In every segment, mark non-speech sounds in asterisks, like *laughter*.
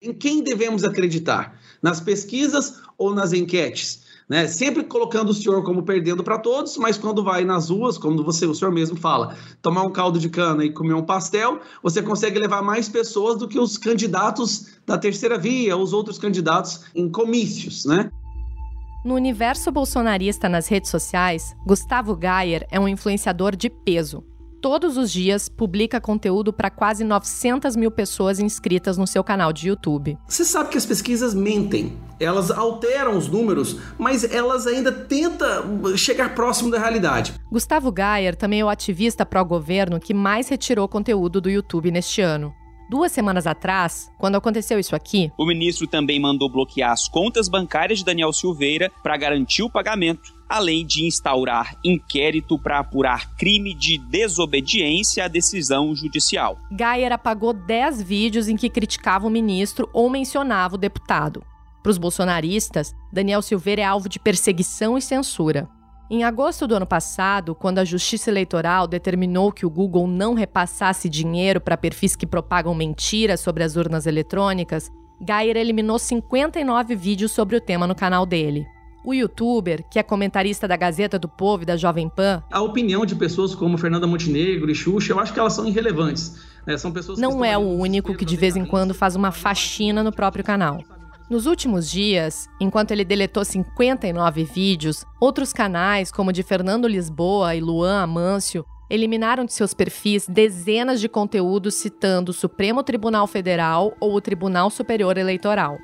Em quem devemos acreditar? Nas pesquisas ou nas enquetes? Né? Sempre colocando o senhor como perdendo para todos, mas quando vai nas ruas, como você, o senhor mesmo fala, tomar um caldo de cana e comer um pastel, você consegue levar mais pessoas do que os candidatos da terceira via, os outros candidatos em comícios, né? No universo bolsonarista nas redes sociais, Gustavo Gayer é um influenciador de peso. Todos os dias publica conteúdo para quase 900 mil pessoas inscritas no seu canal de YouTube. Você sabe que as pesquisas mentem, elas alteram os números, mas elas ainda tentam chegar próximo da realidade. Gustavo Gayer também é o ativista pró-governo que mais retirou conteúdo do YouTube neste ano. Duas semanas atrás, quando aconteceu isso aqui, o ministro também mandou bloquear as contas bancárias de Daniel Silveira para garantir o pagamento, além de instaurar inquérito para apurar crime de desobediência à decisão judicial. Gayer apagou 10 vídeos em que criticava o ministro ou mencionava o deputado. Para os bolsonaristas, Daniel Silveira é alvo de perseguição e censura. Em agosto do ano passado, quando a Justiça Eleitoral determinou que o Google não repassasse dinheiro para perfis que propagam mentiras sobre as urnas eletrônicas, Gayer eliminou 59 vídeos sobre o tema no canal dele. O youtuber, que é comentarista da Gazeta do Povo e da Jovem Pan. A opinião de pessoas como Fernanda Montenegro e Xuxa, eu acho que elas são irrelevantes. Né? São pessoas não é o único que de vez em quando faz uma faxina no próprio canal. Nos últimos dias, enquanto ele deletou 59 vídeos, outros canais, como o de Fernando Lisboa e Luan Amâncio, eliminaram de seus perfis dezenas de conteúdos citando o Supremo Tribunal Federal ou o Tribunal Superior Eleitoral.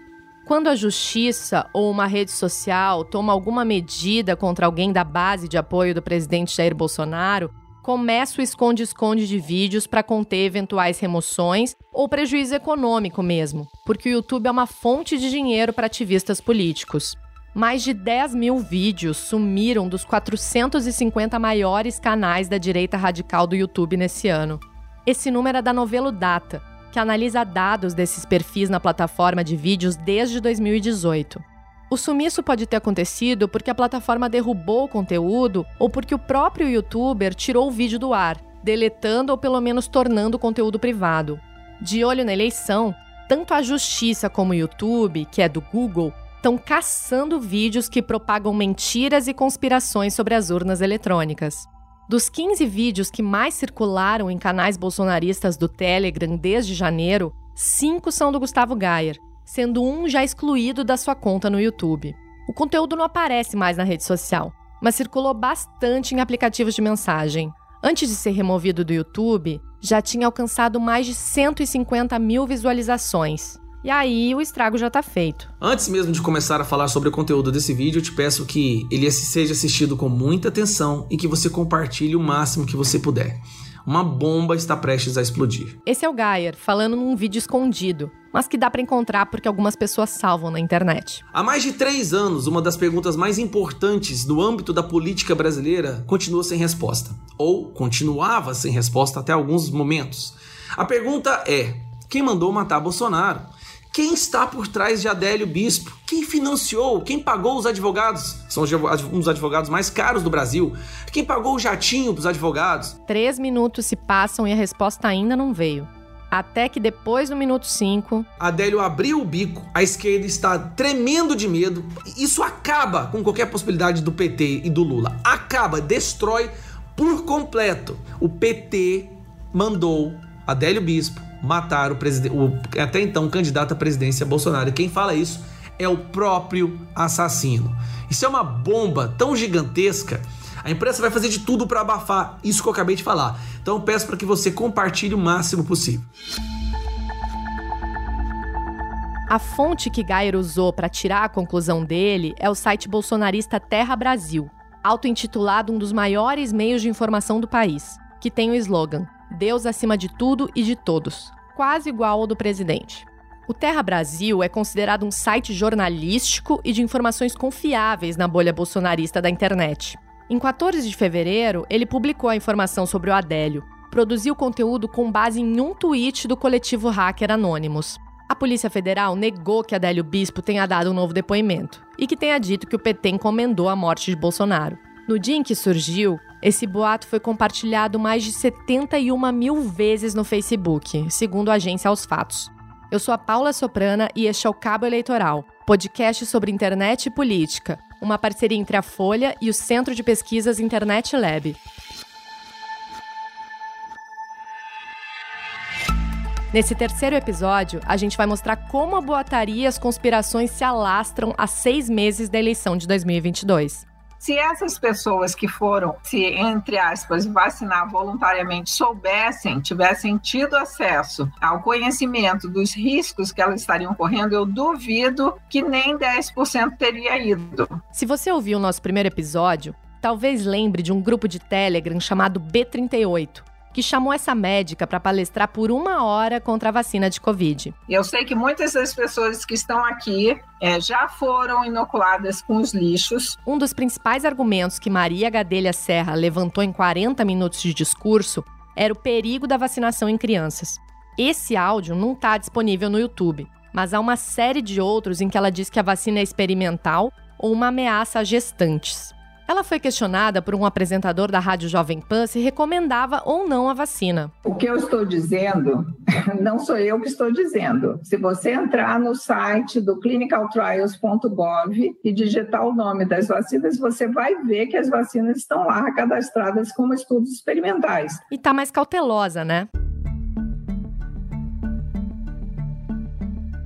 Quando a justiça ou uma rede social toma alguma medida contra alguém da base de apoio do presidente Jair Bolsonaro, começa o esconde-esconde de vídeos para conter eventuais remoções ou prejuízo econômico mesmo, porque o YouTube é uma fonte de dinheiro para ativistas políticos. Mais de 10 mil vídeos sumiram dos 450 maiores canais da direita radical do YouTube nesse ano. Esse número é da Novelo Data, que analisa dados desses perfis na plataforma de vídeos desde 2018. O sumiço pode ter acontecido porque a plataforma derrubou o conteúdo ou porque o próprio youtuber tirou o vídeo do ar, deletando ou pelo menos tornando o conteúdo privado. De olho na eleição, tanto a Justiça como o YouTube, que é do Google, estão caçando vídeos que propagam mentiras e conspirações sobre as urnas eletrônicas. Dos 15 vídeos que mais circularam em canais bolsonaristas do Telegram desde janeiro, cinco são do Gustavo Gayer, sendo um já excluído da sua conta no YouTube. O conteúdo não aparece mais na rede social, mas circulou bastante em aplicativos de mensagem. Antes de ser removido do YouTube, já tinha alcançado mais de 150 mil visualizações. E aí o estrago já está feito. Antes mesmo de começar a falar sobre o conteúdo desse vídeo, eu te peço que ele seja assistido com muita atenção e que você compartilhe o máximo que você puder. Uma bomba está prestes a explodir. Esse é o Gayer falando num vídeo escondido, mas que dá para encontrar porque algumas pessoas salvam na internet. Há mais de três anos, uma das perguntas mais importantes no âmbito da política brasileira continua sem resposta, ou continuava sem resposta até alguns momentos. A pergunta é: quem mandou matar Bolsonaro? Quem está por trás de Adélio Bispo? Quem financiou? Quem pagou os advogados? São um dos advogados mais caros do Brasil. Quem pagou o jatinho para os advogados? Três minutos se passam e a resposta ainda não veio. Até que depois do minuto 5. Adélio abriu o bico, a esquerda está tremendo de medo. Isso acaba com qualquer possibilidade do PT e do Lula. Acaba, destrói por completo. O PT mandou Adélio Bispo matar o, o até então candidato à presidência Bolsonaro. E quem fala isso é o próprio assassino. Isso é uma bomba tão gigantesca. A imprensa vai fazer de tudo para abafar isso que eu acabei de falar. Então peço para que você compartilhe o máximo possível. A fonte que Gayer usou para tirar a conclusão dele é o site bolsonarista Terra Brasil, auto-intitulado um dos maiores meios de informação do país, que tem o slogan Deus acima de tudo e de todos, quase igual ao do presidente. O Terra Brasil é considerado um site jornalístico e de informações confiáveis na bolha bolsonarista da internet. Em 14 de fevereiro, ele publicou a informação sobre o Adélio, produziu conteúdo com base em um tweet do coletivo hacker Anonymous. A Polícia Federal negou que Adélio Bispo tenha dado um novo depoimento e que tenha dito que o PT encomendou a morte de Bolsonaro. No dia em que surgiu, esse boato foi compartilhado mais de 71 mil vezes no Facebook, segundo a agência Aos Fatos. Eu sou a Paula Soprana e este é o Cabo Eleitoral, podcast sobre internet e política, uma parceria entre a Folha e o Centro de Pesquisas Internet Lab. Nesse terceiro episódio, a gente vai mostrar como a boataria e as conspirações se alastram há seis meses da eleição de 2022. Se essas pessoas que foram, se entre aspas, vacinar voluntariamente soubessem, tivessem tido acesso ao conhecimento dos riscos que elas estariam correndo, eu duvido que nem 10% teria ido. Se você ouviu o nosso primeiro episódio, talvez lembre de um grupo de Telegram chamado B38 que chamou essa médica para palestrar por uma hora contra a vacina de Covid. Eu sei que muitas das pessoas que estão aqui é, já foram inoculadas com os lixos. Um dos principais argumentos que Maria Gadelha Serra levantou em 40 minutos de discurso era o perigo da vacinação em crianças. Esse áudio não está disponível no YouTube, mas há uma série de outros em que ela diz que a vacina é experimental ou uma ameaça a gestantes. Ela foi questionada por um apresentador da Rádio Jovem Pan se recomendava ou não a vacina. O que eu estou dizendo, *laughs* não sou eu que estou dizendo. Se você entrar no site do clinicaltrials.gov e digitar o nome das vacinas, você vai ver que as vacinas estão lá cadastradas como estudos experimentais. E está mais cautelosa, né?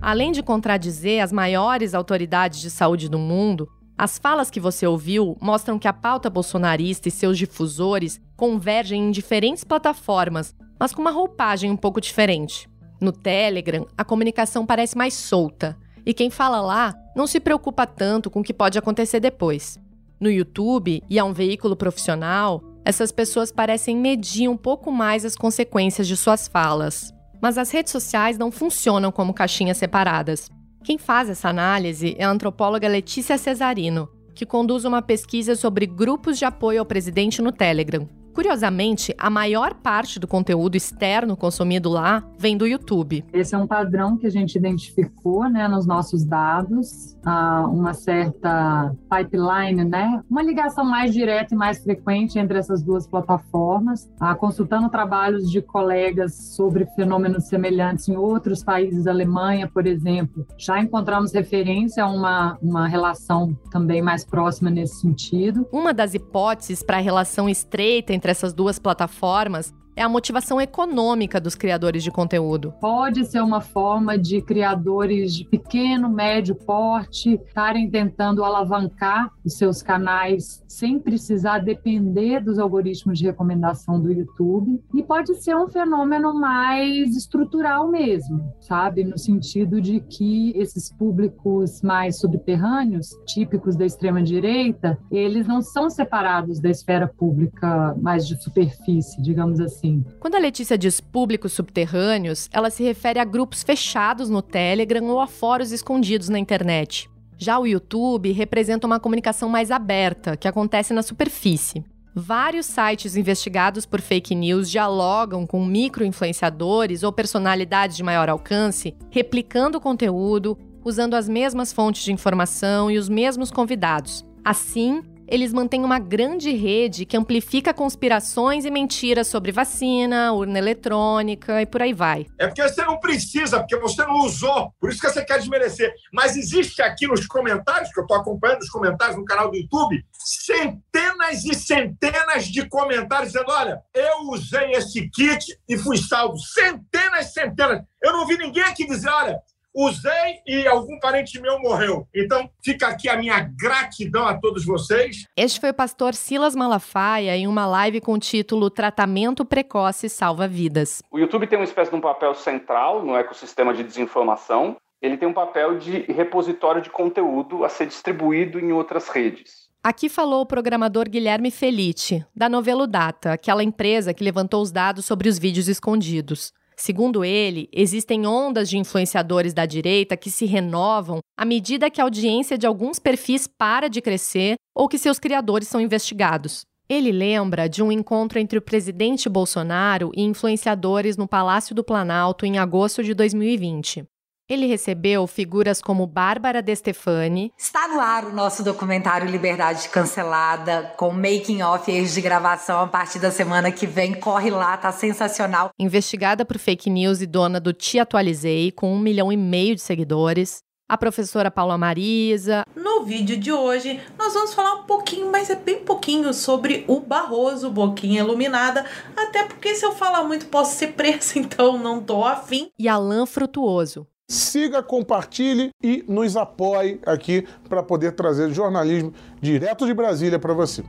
Além de contradizer as maiores autoridades de saúde do mundo, as falas que você ouviu mostram que a pauta bolsonarista e seus difusores convergem em diferentes plataformas, mas com uma roupagem um pouco diferente. No Telegram, a comunicação parece mais solta, e quem fala lá não se preocupa tanto com o que pode acontecer depois. No YouTube, e a um veículo profissional, essas pessoas parecem medir um pouco mais as consequências de suas falas. Mas as redes sociais não funcionam como caixinhas separadas. Quem faz essa análise é a antropóloga Letícia Cesarino, que conduz uma pesquisa sobre grupos de apoio ao presidente no Telegram. Curiosamente, a maior parte do conteúdo externo consumido lá vem do YouTube. Esse é um padrão que a gente identificou né, nos nossos dados, uh, uma certa pipeline, né, uma ligação mais direta e mais frequente entre essas duas plataformas, uh, consultando trabalhos de colegas sobre fenômenos semelhantes em outros países, Alemanha, por exemplo. Já encontramos referência a uma, uma relação também mais próxima nesse sentido. Uma das hipóteses para a relação estreita entre entre essas duas plataformas é a motivação econômica dos criadores de conteúdo. Pode ser uma forma de criadores de pequeno, médio porte estarem tentando alavancar os seus canais sem precisar depender dos algoritmos de recomendação do YouTube. E pode ser um fenômeno mais estrutural mesmo, sabe? No sentido de que esses públicos mais subterrâneos, típicos da extrema-direita, eles não são separados da esfera pública mais de superfície, digamos assim Quando a Letícia diz públicos subterrâneos, ela se refere a grupos fechados no Telegram ou a fóruns escondidos na internet. Já o YouTube representa uma comunicação mais aberta, que acontece na superfície. Vários sites investigados por fake news dialogam com micro-influenciadores ou personalidades de maior alcance, replicando o conteúdo, usando as mesmas fontes de informação e os mesmos convidados. Assim, eles mantêm uma grande rede que amplifica conspirações e mentiras sobre vacina, urna eletrônica e por aí vai. É porque você não precisa, porque você não usou, por isso que você quer desmerecer. Mas existe aqui nos comentários, que eu estou acompanhando os comentários no canal do YouTube, centenas e centenas de comentários dizendo: olha, eu usei esse kit e fui salvo. Centenas e centenas. Eu não vi ninguém aqui dizer: olha, usei e algum parente meu morreu. Então, fica aqui a minha gratidão a todos vocês. Este foi o pastor Silas Malafaia em uma live com o título Tratamento Precoce Salva Vidas. O YouTube tem uma espécie de um papel central no ecossistema de desinformação. Ele tem um papel de repositório de conteúdo a ser distribuído em outras redes. Aqui falou o programador Guilherme Felice, da Novelo Data, aquela empresa que levantou os dados sobre os vídeos escondidos. Segundo ele, existem ondas de influenciadores da direita que se renovam à medida que a audiência de alguns perfis para de crescer ou que seus criadores são investigados. Ele lembra de um encontro entre o presidente Bolsonaro e influenciadores no Palácio do Planalto em agosto de 2020. Ele recebeu figuras como Bárbara De Stefani. Está no ar o nosso documentário Liberdade Cancelada, com making off e de gravação a partir da semana que vem. Corre lá, tá sensacional. Investigada por fake news e dona do Te Atualizei, com um milhão e meio de seguidores a professora Paula Marisa. No vídeo de hoje, nós vamos falar um pouquinho, mas é bem pouquinho, sobre o Barroso Boquinha Iluminada, até porque se eu falar muito posso ser presa, *laughs* então não tô afim. E Alain Frutuoso. Siga, compartilhe e nos apoie aqui para poder trazer jornalismo direto de Brasília para você.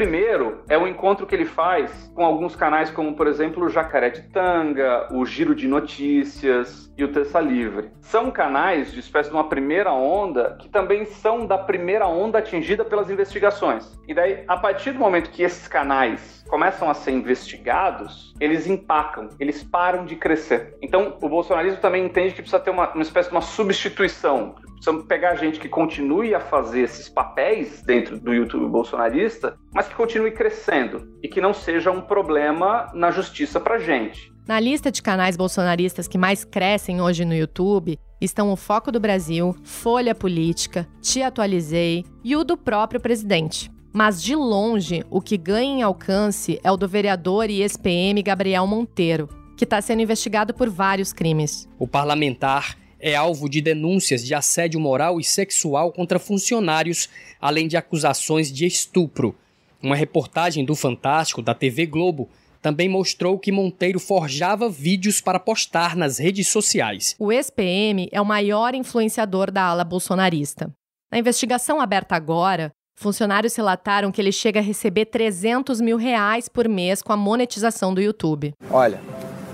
primeiro é o encontro que ele faz com alguns canais, como por exemplo o Jacaré de Tanga, o Giro de Notícias e o Terça Livre. São canais de espécie de uma primeira onda que também são da primeira onda atingida pelas investigações. E daí, a partir do momento que esses canais começam a ser investigados, eles empacam, eles param de crescer. Então, o bolsonarismo também entende que precisa ter uma, uma espécie de uma substituição Precisamos pegar gente que continue a fazer esses papéis dentro do YouTube bolsonarista, mas que continue crescendo e que não seja um problema na justiça para gente. Na lista de canais bolsonaristas que mais crescem hoje no YouTube estão o Foco do Brasil, Folha Política, Te Atualizei e o do próprio presidente. Mas de longe, o que ganha em alcance é o do vereador e ex-PM Gabriel Monteiro, que está sendo investigado por vários crimes. O parlamentar é alvo de denúncias de assédio moral e sexual contra funcionários, além de acusações de estupro. Uma reportagem do Fantástico da TV Globo também mostrou que Monteiro forjava vídeos para postar nas redes sociais. O ex-PM é o maior influenciador da ala bolsonarista. Na investigação aberta agora, funcionários relataram que ele chega a receber 300 mil reais por mês com a monetização do YouTube. Olha,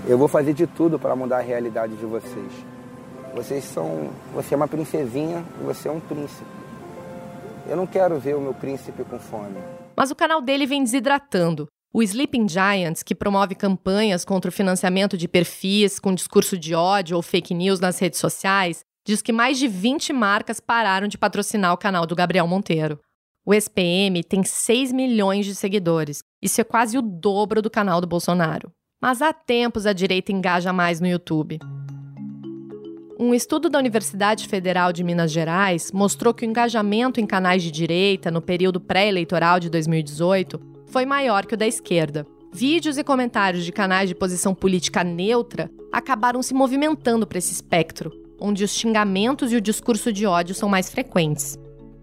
eu vou fazer de tudo para mudar a realidade de vocês. Vocês são. Você é uma princesinha e você é um príncipe. Eu não quero ver o meu príncipe com fome. Mas o canal dele vem desidratando. O Sleeping Giants, que promove campanhas contra o financiamento de perfis com discurso de ódio ou fake news nas redes sociais, diz que mais de 20 marcas pararam de patrocinar o canal do Gabriel Monteiro. O SPM tem 6 milhões de seguidores. Isso é quase o dobro do canal do Bolsonaro. Mas há tempos a direita engaja mais no YouTube. Um estudo da Universidade Federal de Minas Gerais mostrou que o engajamento em canais de direita no período pré-eleitoral de 2018 foi maior que o da esquerda. Vídeos e comentários de canais de posição política neutra acabaram se movimentando para esse espectro, onde os xingamentos e o discurso de ódio são mais frequentes.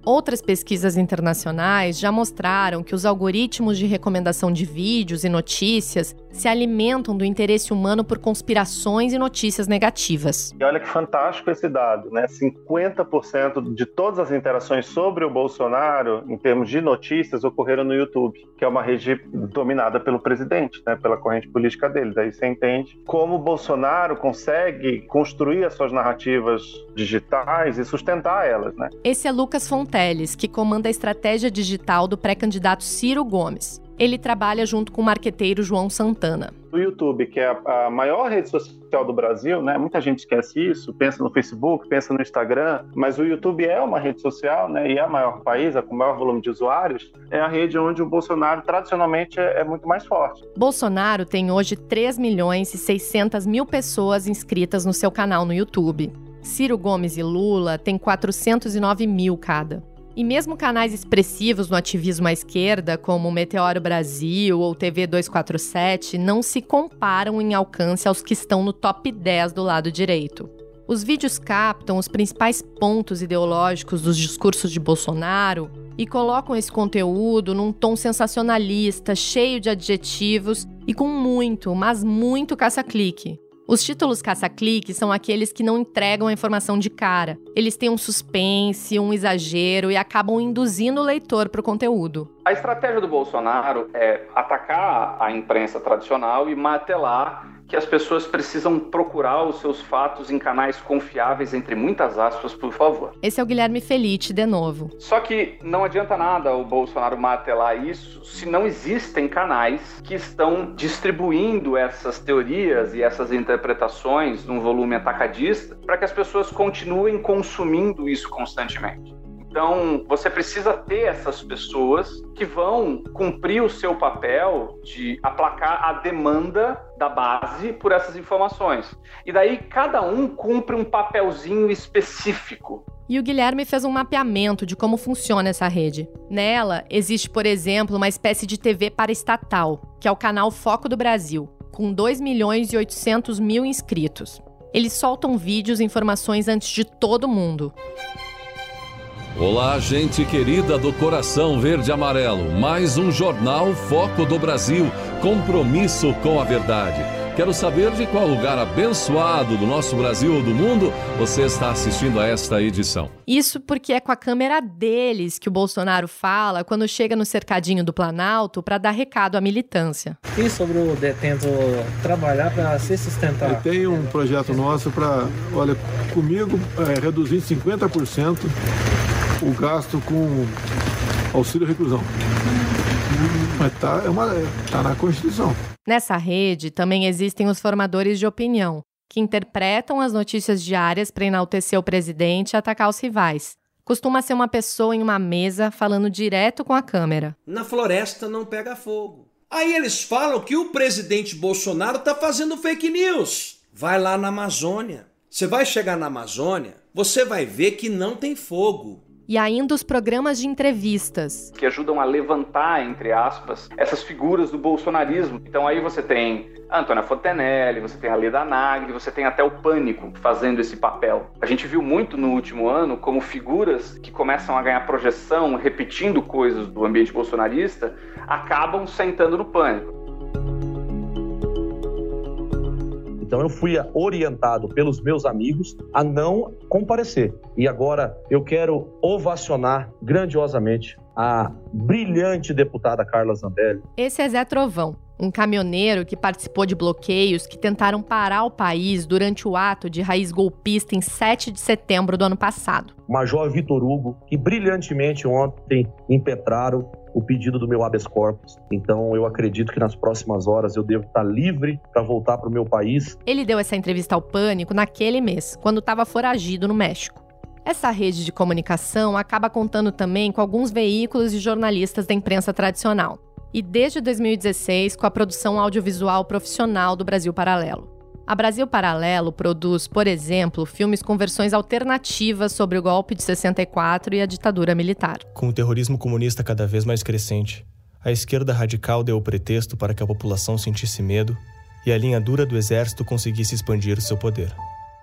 Outras pesquisas internacionais já mostraram que os algoritmos de recomendação de vídeos e notícias se alimentam do interesse humano por conspirações e notícias negativas. E olha que fantástico esse dado, né? 50% de todas as interações sobre o Bolsonaro, em termos de notícias, ocorreram no YouTube, que é uma rede dominada pelo presidente, né? Pela corrente política dele. Daí você entende como o Bolsonaro consegue construir as suas narrativas digitais e sustentar elas, né? Esse é Lucas Fonteles, que comanda a estratégia digital do pré-candidato Ciro Gomes. Ele trabalha junto com o marqueteiro João Santana. O YouTube, que é a maior rede social do Brasil, né? Muita gente esquece isso, pensa no Facebook, pensa no Instagram, mas o YouTube é uma rede social, né? E é o maior país, é com o maior volume de usuários, é a rede onde o Bolsonaro tradicionalmente é, é muito mais forte. Bolsonaro tem hoje 3 milhões e 600 mil pessoas inscritas no seu canal no YouTube. Ciro Gomes e Lula têm 409 mil cada. E mesmo canais expressivos no ativismo à esquerda, como Meteoro Brasil ou TV 247, não se comparam em alcance aos que estão no top 10 do lado direito. Os vídeos captam os principais pontos ideológicos dos discursos de Bolsonaro e colocam esse conteúdo num tom sensacionalista, cheio de adjetivos e com muito, mas muito caça-clique. Os títulos caça-clique são aqueles que não entregam a informação de cara. Eles têm um suspense, um exagero e acabam induzindo o leitor para o conteúdo. A estratégia do Bolsonaro é atacar a imprensa tradicional e martelar que as pessoas precisam procurar os seus fatos em canais confiáveis, entre muitas aspas, por favor. Esse é o Guilherme Felite, de novo. Só que não adianta nada o Bolsonaro martelar isso se não existem canais que estão distribuindo essas teorias e essas interpretações num volume atacadista para que as pessoas continuem consumindo isso constantemente. Então, você precisa ter essas pessoas que vão cumprir o seu papel de aplacar a demanda da base por essas informações. E daí cada um cumpre um papelzinho específico. E o Guilherme fez um mapeamento de como funciona essa rede. Nela, existe, por exemplo, uma espécie de TV para estatal, que é o canal Foco do Brasil, com 2 milhões e 800 mil inscritos. Eles soltam vídeos e informações antes de todo mundo. Olá, gente querida do Coração Verde e Amarelo. Mais um jornal Foco do Brasil. Compromisso com a verdade. Quero saber de qual lugar abençoado do nosso Brasil ou do mundo você está assistindo a esta edição. Isso porque é com a câmera deles que o Bolsonaro fala quando chega no cercadinho do Planalto para dar recado à militância. E sobre o detento trabalhar para se sustentar? Tem um projeto nosso para, olha, comigo, é, reduzir 50% o gasto com auxílio reclusão. Mas tá, é uma, tá na Constituição. Nessa rede também existem os formadores de opinião, que interpretam as notícias diárias para enaltecer o presidente e atacar os rivais. Costuma ser uma pessoa em uma mesa falando direto com a câmera. Na floresta não pega fogo. Aí eles falam que o presidente Bolsonaro tá fazendo fake news. Vai lá na Amazônia. Você vai chegar na Amazônia, você vai ver que não tem fogo e ainda os programas de entrevistas. Que ajudam a levantar, entre aspas, essas figuras do bolsonarismo. Então aí você tem a Antônia Fontenelle, você tem a Leda Nagli, você tem até o Pânico fazendo esse papel. A gente viu muito no último ano como figuras que começam a ganhar projeção, repetindo coisas do ambiente bolsonarista, acabam sentando no Pânico. Então eu fui orientado pelos meus amigos a não comparecer. E agora eu quero ovacionar grandiosamente a brilhante deputada Carla Zambelli. Esse é Zé Trovão, um caminhoneiro que participou de bloqueios que tentaram parar o país durante o ato de raiz golpista em 7 de setembro do ano passado. Major Vitor Hugo, que brilhantemente ontem impetraram o pedido do meu habeas corpus. Então eu acredito que nas próximas horas eu devo estar livre para voltar para o meu país. Ele deu essa entrevista ao Pânico naquele mês, quando estava foragido no México. Essa rede de comunicação acaba contando também com alguns veículos e jornalistas da imprensa tradicional. E desde 2016 com a produção audiovisual profissional do Brasil Paralelo. A Brasil Paralelo produz, por exemplo, filmes com versões alternativas sobre o golpe de 64 e a ditadura militar. Com o terrorismo comunista cada vez mais crescente, a esquerda radical deu o pretexto para que a população sentisse medo e a linha dura do exército conseguisse expandir seu poder.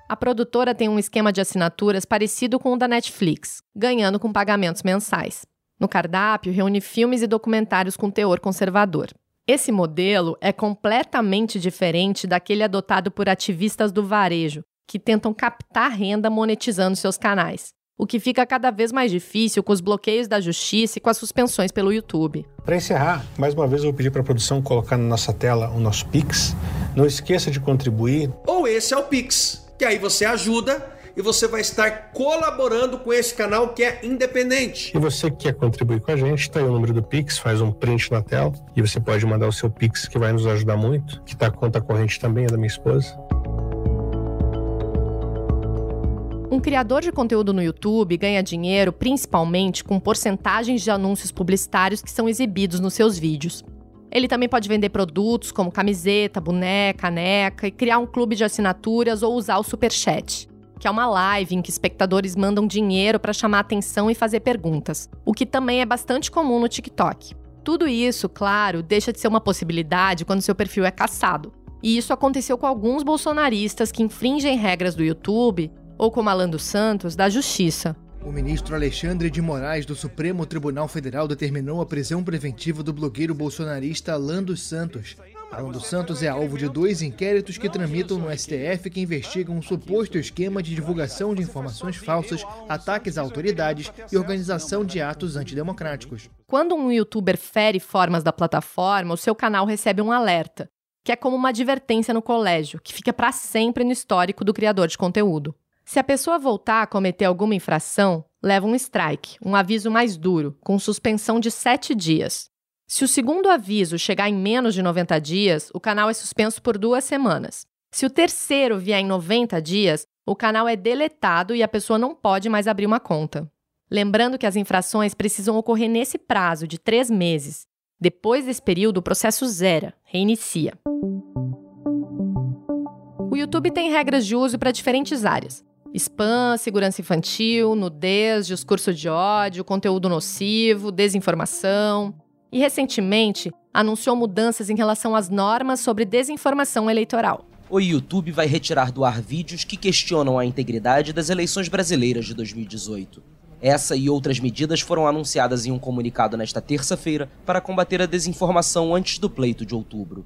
A produtora tem um esquema de assinaturas parecido com o da Netflix, ganhando com pagamentos mensais. No cardápio, reúne filmes e documentários com teor conservador. Esse modelo é completamente diferente daquele adotado por ativistas do varejo, que tentam captar renda monetizando seus canais. O que fica cada vez mais difícil com os bloqueios da justiça e com as suspensões pelo YouTube. Para encerrar, mais uma vez eu vou pedir para a produção colocar na nossa tela o nosso Pix. Não esqueça de contribuir. Ou esse é o Pix, que aí você ajuda e você vai estar colaborando com esse canal que é independente. E você que quer contribuir com a gente, está aí o número do Pix, faz um print na tela e você pode mandar o seu Pix que vai nos ajudar muito, que está a conta corrente também é da minha esposa. Um criador de conteúdo no YouTube ganha dinheiro principalmente com porcentagens de anúncios publicitários que são exibidos nos seus vídeos. Ele também pode vender produtos como camiseta, boneca, caneca e criar um clube de assinaturas ou usar o Superchat que é uma live em que espectadores mandam dinheiro para chamar atenção e fazer perguntas, o que também é bastante comum no TikTok. Tudo isso, claro, deixa de ser uma possibilidade quando seu perfil é caçado. E isso aconteceu com alguns bolsonaristas que infringem regras do YouTube, ou como Alan dos Santos, da Justiça. O ministro Alexandre de Moraes do Supremo Tribunal Federal determinou a prisão preventiva do blogueiro bolsonarista Alan dos Santos, Dos Santos é alvo de dois inquéritos que tramitam no STF que investigam um suposto esquema de divulgação de informações falsas, ataques a autoridades e organização de atos antidemocráticos. Quando um youtuber fere formas da plataforma, o seu canal recebe um alerta, que é como uma advertência no colégio, que fica para sempre no histórico do criador de conteúdo. Se a pessoa voltar a cometer alguma infração, leva um strike, um aviso mais duro, com suspensão de sete dias. Se o segundo aviso chegar em menos de 90 dias, o canal é suspenso por duas semanas. Se o terceiro vier em 90 dias, o canal é deletado e a pessoa não pode mais abrir uma conta. Lembrando que as infrações precisam ocorrer nesse prazo de três meses. Depois desse período, o processo zera, reinicia. O YouTube tem regras de uso para diferentes áreas: spam, segurança infantil, nudez, discurso de ódio, conteúdo nocivo, desinformação. E recentemente anunciou mudanças em relação às normas sobre desinformação eleitoral. O YouTube vai retirar do ar vídeos que questionam a integridade das eleições brasileiras de 2018. Essa e outras medidas foram anunciadas em um comunicado nesta terça-feira para combater a desinformação antes do pleito de outubro.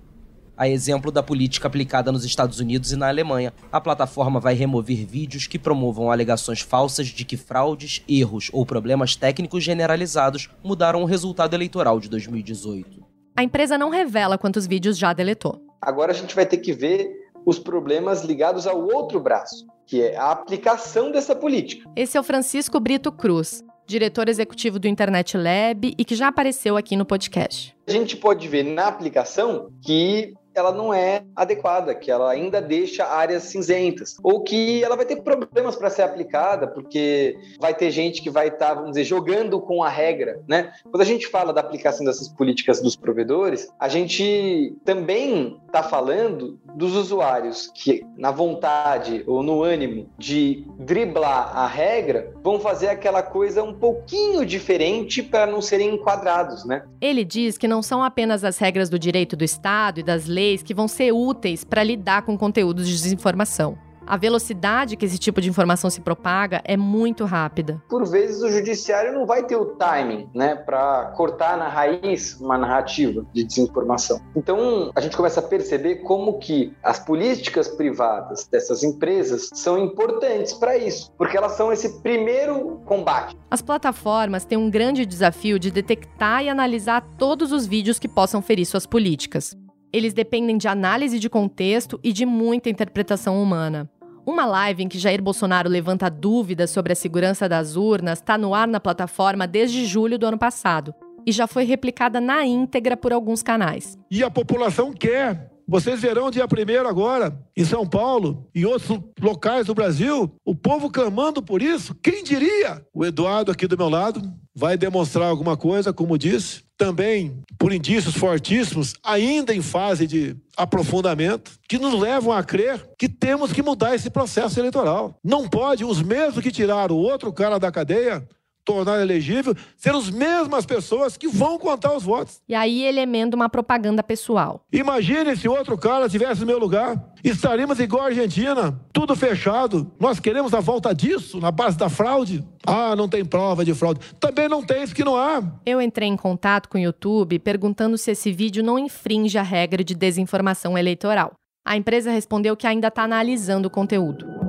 A exemplo da política aplicada nos Estados Unidos e na Alemanha, a plataforma vai remover vídeos que promovam alegações falsas de que fraudes, erros ou problemas técnicos generalizados mudaram o resultado eleitoral de 2018. A empresa não revela quantos vídeos já deletou. Agora a gente vai ter que ver os problemas ligados ao outro braço, que é a aplicação dessa política. Esse é o Francisco Brito Cruz, diretor executivo do Internet Lab e que já apareceu aqui no podcast. A gente pode ver na aplicação que ela não é adequada, que ela ainda deixa áreas cinzentas, ou que ela vai ter problemas para ser aplicada, porque vai ter gente que vai estar, tá, vamos dizer, jogando com a regra, né? Quando a gente fala da aplicação dessas políticas dos provedores, a gente também está falando dos usuários que, na vontade ou no ânimo de driblar a regra, vão fazer aquela coisa um pouquinho diferente para não serem enquadrados, né? Ele diz que não são apenas as regras do direito do Estado e das leis que vão ser úteis para lidar com conteúdos de desinformação. A velocidade que esse tipo de informação se propaga é muito rápida. Por vezes o judiciário não vai ter o timing, né, para cortar na raiz uma narrativa de desinformação. Então, a gente começa a perceber como que as políticas privadas dessas empresas são importantes para isso, porque elas são esse primeiro combate. As plataformas têm um grande desafio de detectar e analisar todos os vídeos que possam ferir suas políticas eles dependem de análise de contexto e de muita interpretação humana. Uma live em que Jair Bolsonaro levanta dúvidas sobre a segurança das urnas está no ar na plataforma desde julho do ano passado e já foi replicada na íntegra por alguns canais. E a população quer. Vocês verão dia 1 agora, em São Paulo e outros locais do Brasil, o povo clamando por isso. Quem diria? O Eduardo aqui do meu lado vai demonstrar alguma coisa, como disse, também por indícios fortíssimos, ainda em fase de aprofundamento, que nos levam a crer que temos que mudar esse processo eleitoral. Não pode os mesmos que tiraram o outro cara da cadeia tornar elegível ser as mesmas pessoas que vão contar os votos. E aí ele emenda uma propaganda pessoal. Imagine se outro cara tivesse no meu lugar. Estaríamos igual a Argentina, tudo fechado. Nós queremos a volta disso, na base da fraude. Ah, não tem prova de fraude. Também não tem, porque não há. Eu entrei em contato com o YouTube perguntando se esse vídeo não infringe a regra de desinformação eleitoral. A empresa respondeu que ainda está analisando o conteúdo.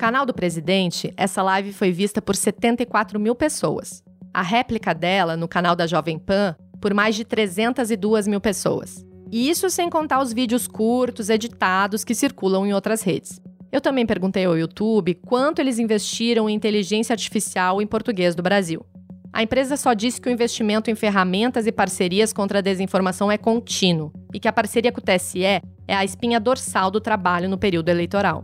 Canal do presidente, essa live foi vista por 74 mil pessoas. A réplica dela, no canal da Jovem Pan, por mais de 302 mil pessoas. E isso sem contar os vídeos curtos, editados que circulam em outras redes. Eu também perguntei ao YouTube quanto eles investiram em inteligência artificial em português do Brasil. A empresa só disse que o investimento em ferramentas e parcerias contra a desinformação é contínuo e que a parceria com o TSE é a espinha dorsal do trabalho no período eleitoral.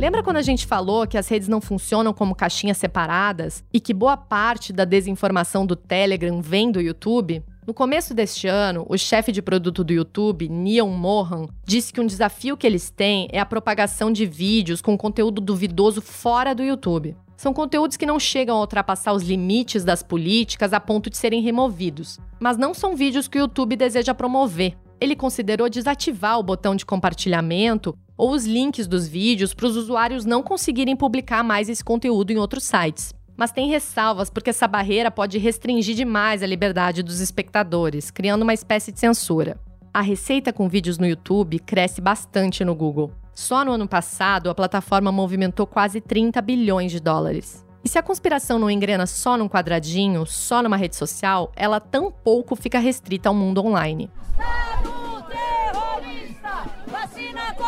Lembra quando a gente falou que as redes não funcionam como caixinhas separadas e que boa parte da desinformação do Telegram vem do YouTube? No começo deste ano, o chefe de produto do YouTube, Neil Mohan, disse que um desafio que eles têm é a propagação de vídeos com conteúdo duvidoso fora do YouTube. São conteúdos que não chegam a ultrapassar os limites das políticas a ponto de serem removidos, mas não são vídeos que o YouTube deseja promover. Ele considerou desativar o botão de compartilhamento ou os links dos vídeos para os usuários não conseguirem publicar mais esse conteúdo em outros sites. Mas tem ressalvas porque essa barreira pode restringir demais a liberdade dos espectadores, criando uma espécie de censura. A receita com vídeos no YouTube cresce bastante no Google. Só no ano passado, a plataforma movimentou quase 30 bilhões de dólares. E se a conspiração não engrena só num quadradinho, só numa rede social, ela tampouco fica restrita ao mundo online.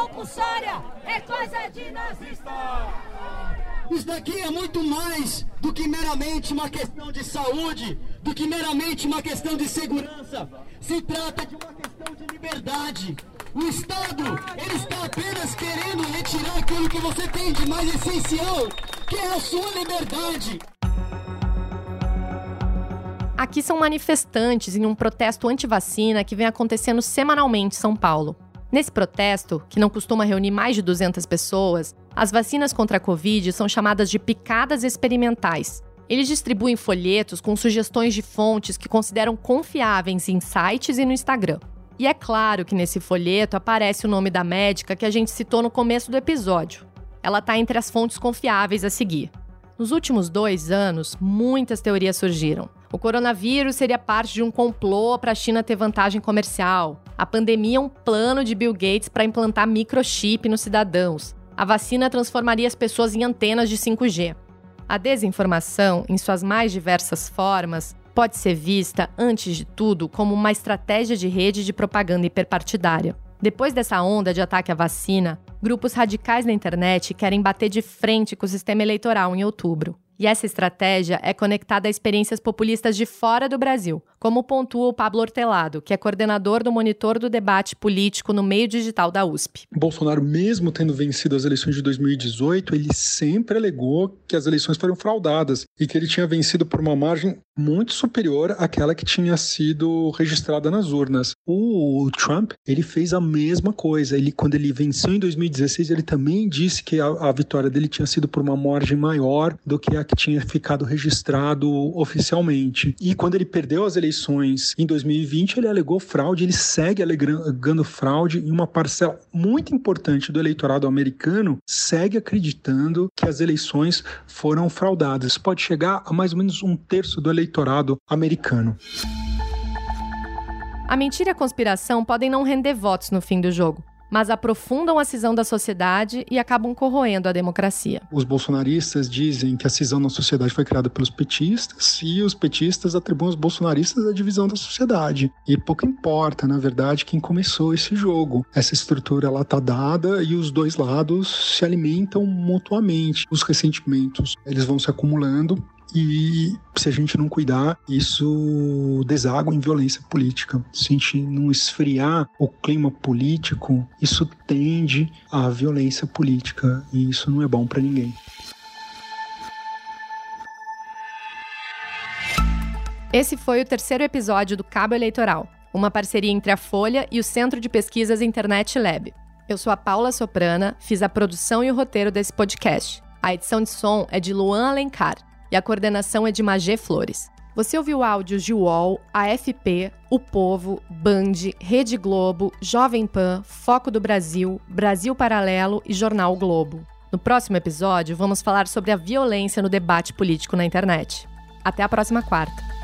Compulsória é coisa de nazista! Isso daqui é muito mais do que meramente uma questão de saúde, do que meramente uma questão de segurança. Se trata de uma questão de liberdade. O Estado, ele está apenas querendo retirar aquilo que você tem de mais essencial, que é a sua liberdade. Aqui são manifestantes em um protesto anti-vacina que vem acontecendo semanalmente em São Paulo. Nesse protesto, que não costuma reunir mais de 200 pessoas, as vacinas contra a Covid são chamadas de picadas experimentais. Eles distribuem folhetos com sugestões de fontes que consideram confiáveis em sites e no Instagram. E é claro que nesse folheto aparece o nome da médica que a gente citou no começo do episódio. Ela está entre as fontes confiáveis a seguir. Nos últimos dois anos, muitas teorias surgiram. O coronavírus seria parte de um complô para a China ter vantagem comercial. A pandemia é um plano de Bill Gates para implantar microchip nos cidadãos. A vacina transformaria as pessoas em antenas de 5G. A desinformação, em suas mais diversas formas, pode ser vista, antes de tudo, como uma estratégia de rede de propaganda hiperpartidária. Depois dessa onda de ataque à vacina, grupos radicais na internet querem bater de frente com o sistema eleitoral em outubro. E essa estratégia é conectada a experiências populistas de fora do Brasil, como pontua o Pablo Hortelado, que é coordenador do monitor do debate político no meio digital da USP. Bolsonaro, mesmo tendo vencido as eleições de 2018, ele sempre alegou que as eleições foram fraudadas e que ele tinha vencido por uma margem muito superior àquela que tinha sido registrada nas urnas. O Trump, ele fez a mesma coisa. Ele, quando ele venceu em 2016, ele também disse que a, a vitória dele tinha sido por uma margem maior do que a que tinha ficado registrado oficialmente. E quando ele perdeu as eleições em 2020, ele alegou fraude, ele segue alegando fraude e uma parcela muito importante do eleitorado americano segue acreditando que as eleições foram fraudadas. Pode chegar a mais ou menos um terço do eleitorado americano. A mentira e a conspiração podem não render votos no fim do jogo, mas aprofundam a cisão da sociedade e acabam corroendo a democracia. Os bolsonaristas dizem que a cisão na sociedade foi criada pelos petistas e os petistas atribuem aos bolsonaristas a divisão da sociedade. E pouco importa, na verdade, quem começou esse jogo. Essa estrutura ela tá dada e os dois lados se alimentam mutuamente. Os ressentimentos, eles vão se acumulando e se a gente não cuidar, isso deságua em violência política. Se a gente não esfriar o clima político, isso tende à violência política e isso não é bom para ninguém. Esse foi o terceiro episódio do Cabo Eleitoral, uma parceria entre a Folha e o Centro de Pesquisas Internet Lab. Eu sou a Paula Soprana, fiz a produção e o roteiro desse podcast. A edição de som é de Luan Alencar e a coordenação é de Magê Flores. Você ouviu áudios de UOL, AFP, O Povo, Band, Rede Globo, Jovem Pan, Foco do Brasil, Brasil Paralelo e Jornal Globo. No próximo episódio, vamos falar sobre a violência no debate político na internet. Até a próxima quarta.